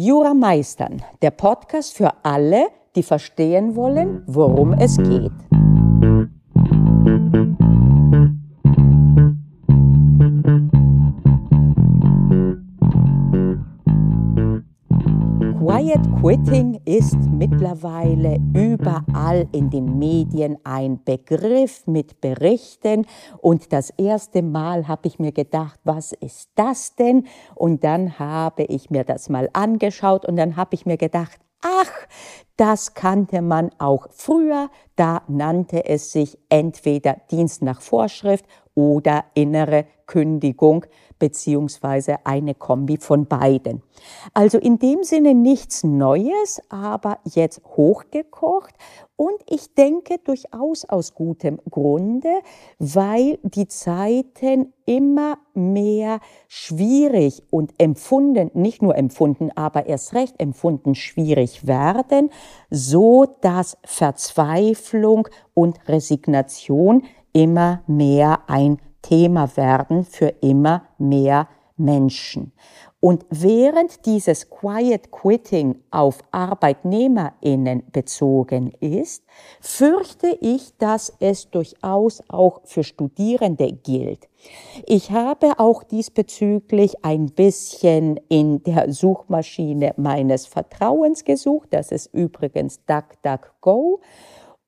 Jura Meistern, der Podcast für alle, die verstehen wollen, worum es geht. Quiet Quitting ist mittlerweile überall in den Medien ein Begriff mit Berichten. Und das erste Mal habe ich mir gedacht, was ist das denn? Und dann habe ich mir das mal angeschaut und dann habe ich mir gedacht, ach, das kannte man auch früher. Da nannte es sich entweder Dienst nach Vorschrift oder innere Kündigung beziehungsweise eine Kombi von beiden. Also in dem Sinne nichts Neues, aber jetzt hochgekocht und ich denke durchaus aus gutem Grunde, weil die Zeiten immer mehr schwierig und empfunden, nicht nur empfunden, aber erst recht empfunden schwierig werden, so dass Verzweiflung und Resignation immer mehr ein Thema werden für immer mehr Menschen. Und während dieses Quiet Quitting auf Arbeitnehmerinnen bezogen ist, fürchte ich, dass es durchaus auch für Studierende gilt. Ich habe auch diesbezüglich ein bisschen in der Suchmaschine meines Vertrauens gesucht. Das ist übrigens DuckDuckGo.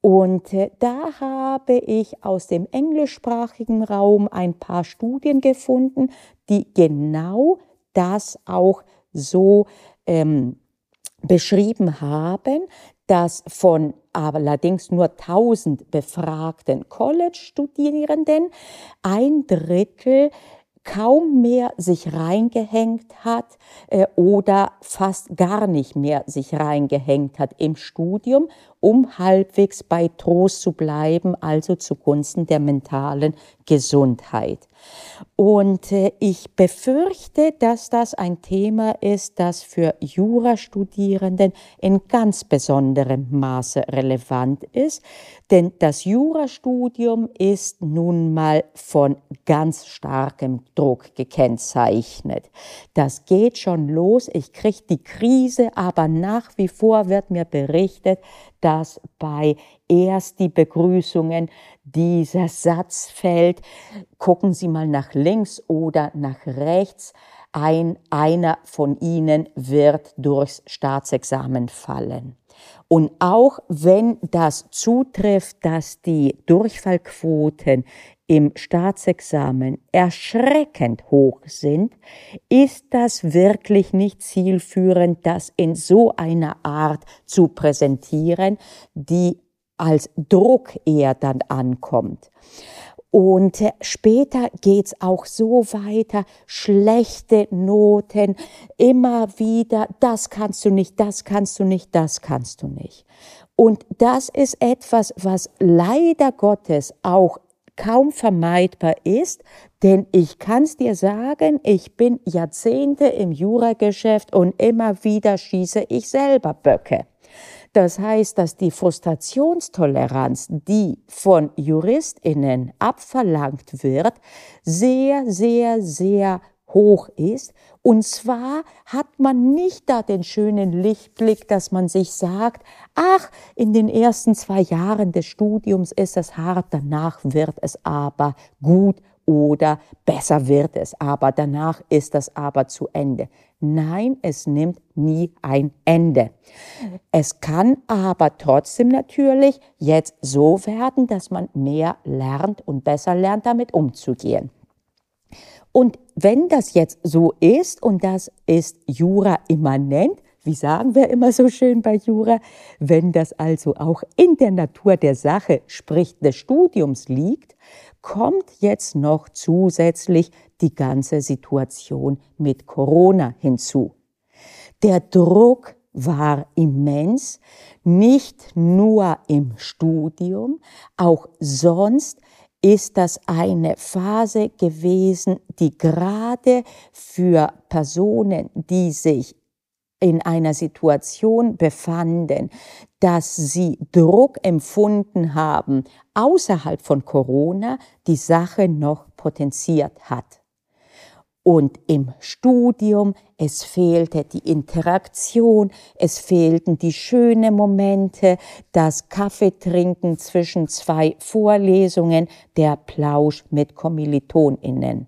Und äh, da habe ich aus dem englischsprachigen Raum ein paar Studien gefunden, die genau das auch so ähm, beschrieben haben, dass von allerdings nur 1000 befragten College-Studierenden ein Drittel kaum mehr sich reingehängt hat äh, oder fast gar nicht mehr sich reingehängt hat im Studium um halbwegs bei Trost zu bleiben, also zugunsten der mentalen Gesundheit. Und äh, ich befürchte, dass das ein Thema ist, das für Jurastudierenden in ganz besonderem Maße relevant ist, denn das Jurastudium ist nun mal von ganz starkem Druck gekennzeichnet. Das geht schon los, ich kriege die Krise, aber nach wie vor wird mir berichtet, dass bei erst die Begrüßungen dieser Satz fällt, gucken Sie mal nach links oder nach rechts, ein, einer von Ihnen wird durchs Staatsexamen fallen. Und auch wenn das zutrifft, dass die Durchfallquoten im Staatsexamen erschreckend hoch sind, ist das wirklich nicht zielführend, das in so einer Art zu präsentieren, die als Druck eher dann ankommt. Und später geht's auch so weiter, schlechte Noten, immer wieder, das kannst du nicht, das kannst du nicht, das kannst du nicht. Und das ist etwas, was leider Gottes auch kaum vermeidbar ist, denn ich kann's dir sagen, ich bin Jahrzehnte im Jurageschäft und immer wieder schieße ich selber Böcke. Das heißt, dass die Frustrationstoleranz, die von Juristinnen abverlangt wird, sehr, sehr, sehr hoch ist. Und zwar hat man nicht da den schönen Lichtblick, dass man sich sagt, ach, in den ersten zwei Jahren des Studiums ist es hart, danach wird es aber gut oder besser wird es, aber danach ist das aber zu Ende. Nein, es nimmt nie ein Ende. Es kann aber trotzdem natürlich jetzt so werden, dass man mehr lernt und besser lernt, damit umzugehen. Und wenn das jetzt so ist, und das ist Jura immanent, wie sagen wir immer so schön bei Jura, wenn das also auch in der Natur der Sache, sprich des Studiums liegt, kommt jetzt noch zusätzlich die ganze Situation mit Corona hinzu. Der Druck war immens, nicht nur im Studium, auch sonst ist das eine Phase gewesen, die gerade für Personen, die sich in einer Situation befanden, dass sie Druck empfunden haben außerhalb von Corona, die Sache noch potenziert hat. Und im Studium, es fehlte die Interaktion, es fehlten die schönen Momente, das Kaffeetrinken zwischen zwei Vorlesungen, der Plausch mit Kommilitoninnen.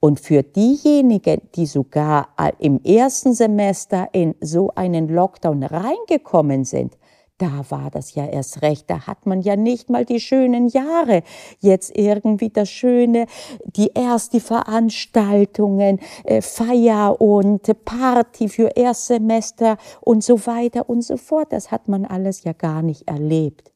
Und für diejenigen, die sogar im ersten Semester in so einen Lockdown reingekommen sind, da war das ja erst recht, da hat man ja nicht mal die schönen Jahre. Jetzt irgendwie das Schöne, die erst die Veranstaltungen, äh, Feier und Party für Erstsemester und so weiter und so fort. Das hat man alles ja gar nicht erlebt.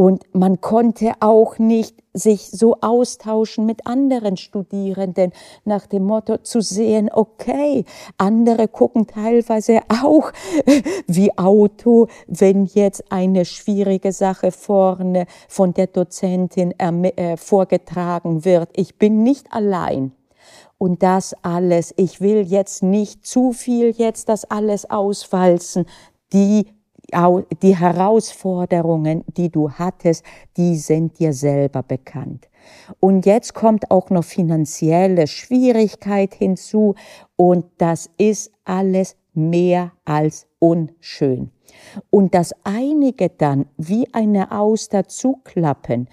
Und man konnte auch nicht sich so austauschen mit anderen Studierenden nach dem Motto zu sehen, okay, andere gucken teilweise auch wie Auto, wenn jetzt eine schwierige Sache vorne von der Dozentin äh, vorgetragen wird. Ich bin nicht allein. Und das alles, ich will jetzt nicht zu viel jetzt das alles auswalzen. Die die Herausforderungen, die du hattest, die sind dir selber bekannt. Und jetzt kommt auch noch finanzielle Schwierigkeit hinzu und das ist alles mehr als unschön. Und dass einige dann wie eine Auster zuklappen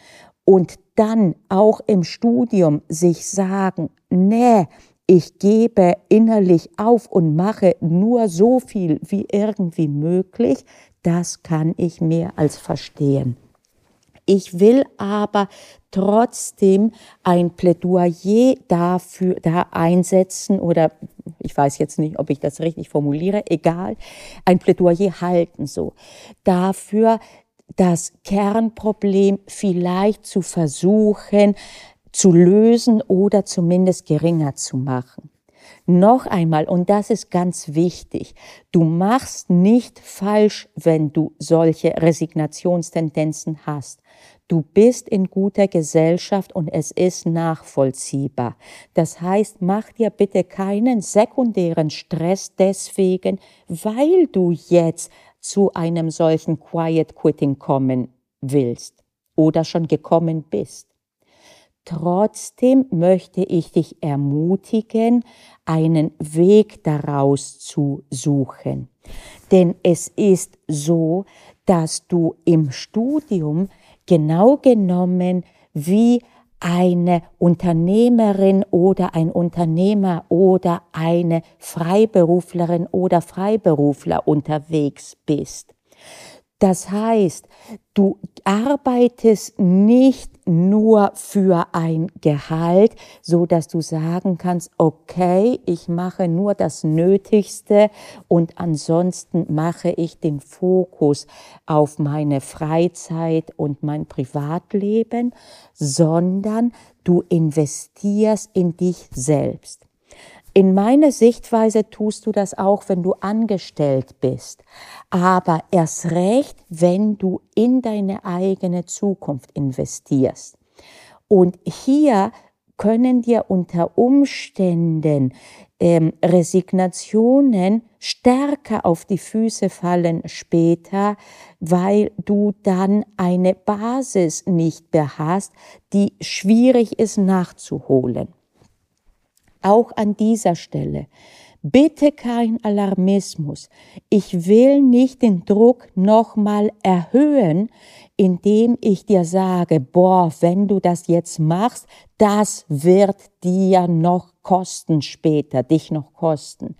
und dann auch im Studium sich sagen, nee, ich gebe innerlich auf und mache nur so viel wie irgendwie möglich, das kann ich mehr als verstehen. Ich will aber trotzdem ein Plädoyer dafür da einsetzen oder ich weiß jetzt nicht, ob ich das richtig formuliere, egal, ein Plädoyer halten so dafür, das Kernproblem vielleicht zu versuchen zu lösen oder zumindest geringer zu machen. Noch einmal, und das ist ganz wichtig, du machst nicht falsch, wenn du solche Resignationstendenzen hast. Du bist in guter Gesellschaft und es ist nachvollziehbar. Das heißt, mach dir bitte keinen sekundären Stress deswegen, weil du jetzt zu einem solchen Quiet Quitting kommen willst oder schon gekommen bist. Trotzdem möchte ich dich ermutigen, einen Weg daraus zu suchen. Denn es ist so, dass du im Studium genau genommen wie eine Unternehmerin oder ein Unternehmer oder eine Freiberuflerin oder Freiberufler unterwegs bist. Das heißt, du arbeitest nicht nur für ein Gehalt, so dass du sagen kannst, okay, ich mache nur das Nötigste und ansonsten mache ich den Fokus auf meine Freizeit und mein Privatleben, sondern du investierst in dich selbst. In meiner Sichtweise tust du das auch, wenn du angestellt bist, aber erst recht, wenn du in deine eigene Zukunft investierst. Und hier können dir unter Umständen ähm, Resignationen stärker auf die Füße fallen später, weil du dann eine Basis nicht mehr hast, die schwierig ist nachzuholen auch an dieser Stelle. Bitte kein Alarmismus. Ich will nicht den Druck nochmal erhöhen, indem ich dir sage, boah, wenn du das jetzt machst, das wird dir noch kosten später, dich noch kosten.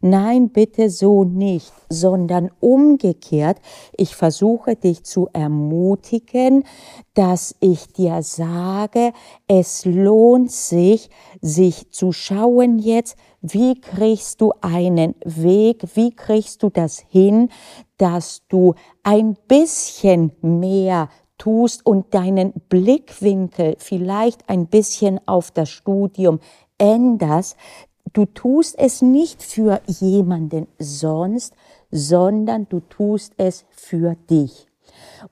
Nein, bitte so nicht, sondern umgekehrt, ich versuche dich zu ermutigen, dass ich dir sage, es lohnt sich, sich zu schauen jetzt, wie kriegst du einen Weg, wie kriegst du das hin, dass du ein bisschen mehr tust und deinen Blickwinkel vielleicht ein bisschen auf das Studium änderst, du tust es nicht für jemanden sonst, sondern du tust es für dich.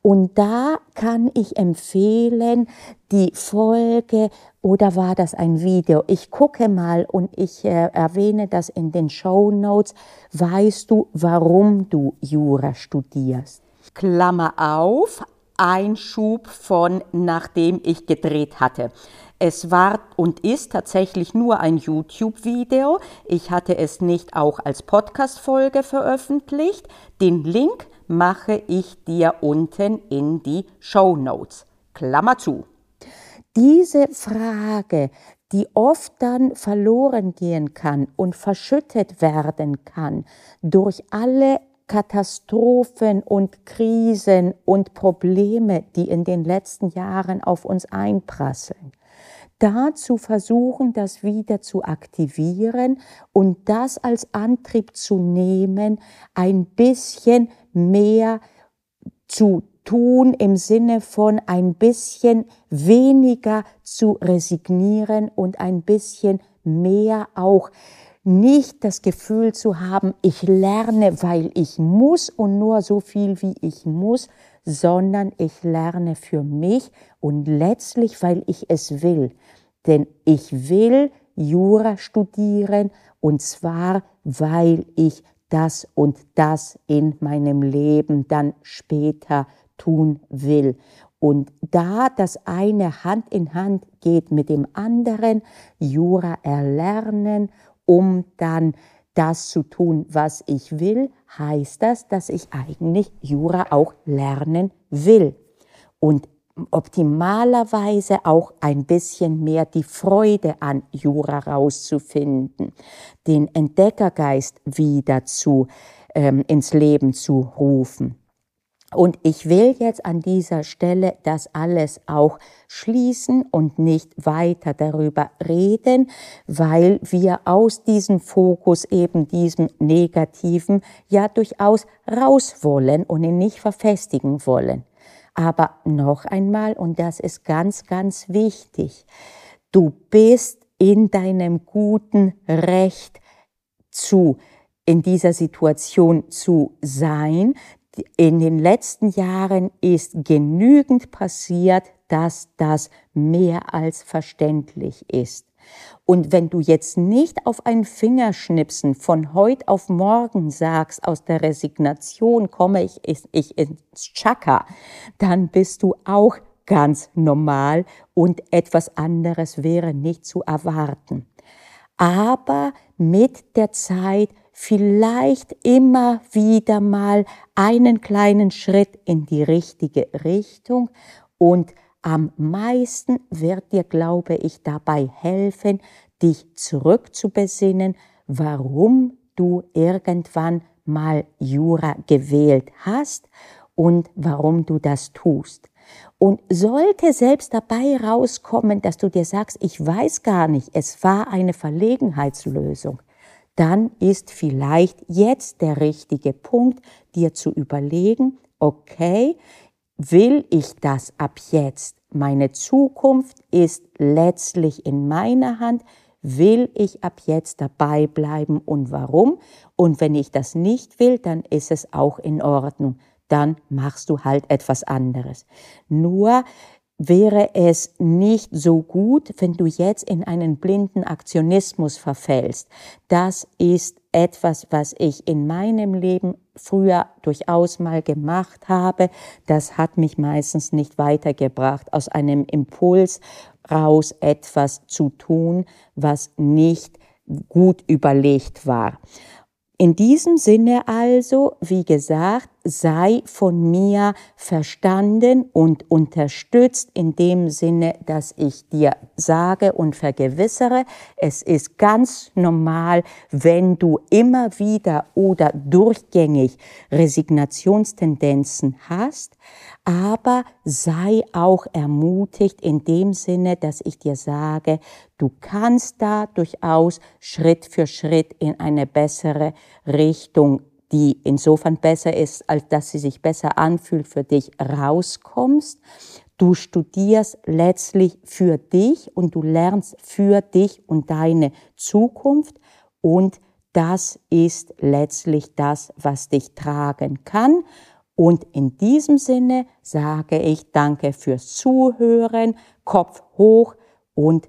Und da kann ich empfehlen, die Folge oder war das ein Video? Ich gucke mal und ich äh, erwähne das in den Show Notes. Weißt du, warum du Jura studierst? Klammer auf, Einschub von nachdem ich gedreht hatte. Es war und ist tatsächlich nur ein YouTube-Video. Ich hatte es nicht auch als Podcast-Folge veröffentlicht. Den Link mache ich dir unten in die Show Notes. Klammer zu. Diese Frage, die oft dann verloren gehen kann und verschüttet werden kann durch alle Katastrophen und Krisen und Probleme, die in den letzten Jahren auf uns einprasseln. Da zu versuchen, das wieder zu aktivieren und das als Antrieb zu nehmen, ein bisschen mehr zu tun im Sinne von ein bisschen weniger zu resignieren und ein bisschen mehr auch nicht das Gefühl zu haben, ich lerne, weil ich muss und nur so viel, wie ich muss, sondern ich lerne für mich und letztlich, weil ich es will. Denn ich will Jura studieren und zwar, weil ich das und das in meinem Leben dann später tun will. Und da das eine Hand in Hand geht mit dem anderen, Jura erlernen um dann das zu tun, was ich will, heißt das, dass ich eigentlich Jura auch lernen will. Und optimalerweise auch ein bisschen mehr die Freude an Jura rauszufinden, den Entdeckergeist wieder zu, ähm, ins Leben zu rufen. Und ich will jetzt an dieser Stelle das alles auch schließen und nicht weiter darüber reden, weil wir aus diesem Fokus eben diesem Negativen ja durchaus raus wollen und ihn nicht verfestigen wollen. Aber noch einmal, und das ist ganz, ganz wichtig, du bist in deinem guten Recht zu in dieser Situation zu sein, in den letzten Jahren ist genügend passiert, dass das mehr als verständlich ist. Und wenn du jetzt nicht auf ein Fingerschnipsen von heute auf morgen sagst, aus der Resignation komme ich, ich, ich ins Chakra, dann bist du auch ganz normal und etwas anderes wäre nicht zu erwarten. Aber mit der Zeit vielleicht immer wieder mal einen kleinen Schritt in die richtige Richtung und am meisten wird dir, glaube ich, dabei helfen, dich zurückzubesinnen, warum du irgendwann mal Jura gewählt hast und warum du das tust. Und sollte selbst dabei rauskommen, dass du dir sagst, ich weiß gar nicht, es war eine Verlegenheitslösung, dann ist vielleicht jetzt der richtige Punkt, dir zu überlegen, okay, will ich das ab jetzt? Meine Zukunft ist letztlich in meiner Hand. Will ich ab jetzt dabei bleiben und warum? Und wenn ich das nicht will, dann ist es auch in Ordnung. Dann machst du halt etwas anderes. Nur wäre es nicht so gut, wenn du jetzt in einen blinden Aktionismus verfällst. Das ist etwas, was ich in meinem Leben früher durchaus mal gemacht habe. Das hat mich meistens nicht weitergebracht, aus einem Impuls raus etwas zu tun, was nicht gut überlegt war. In diesem Sinne also, wie gesagt, sei von mir verstanden und unterstützt in dem Sinne, dass ich dir sage und vergewissere, es ist ganz normal, wenn du immer wieder oder durchgängig Resignationstendenzen hast, aber sei auch ermutigt in dem Sinne, dass ich dir sage, du kannst da durchaus Schritt für Schritt in eine bessere Richtung die insofern besser ist, als dass sie sich besser anfühlt für dich, rauskommst. Du studierst letztlich für dich und du lernst für dich und deine Zukunft und das ist letztlich das, was dich tragen kann. Und in diesem Sinne sage ich danke fürs Zuhören, Kopf hoch und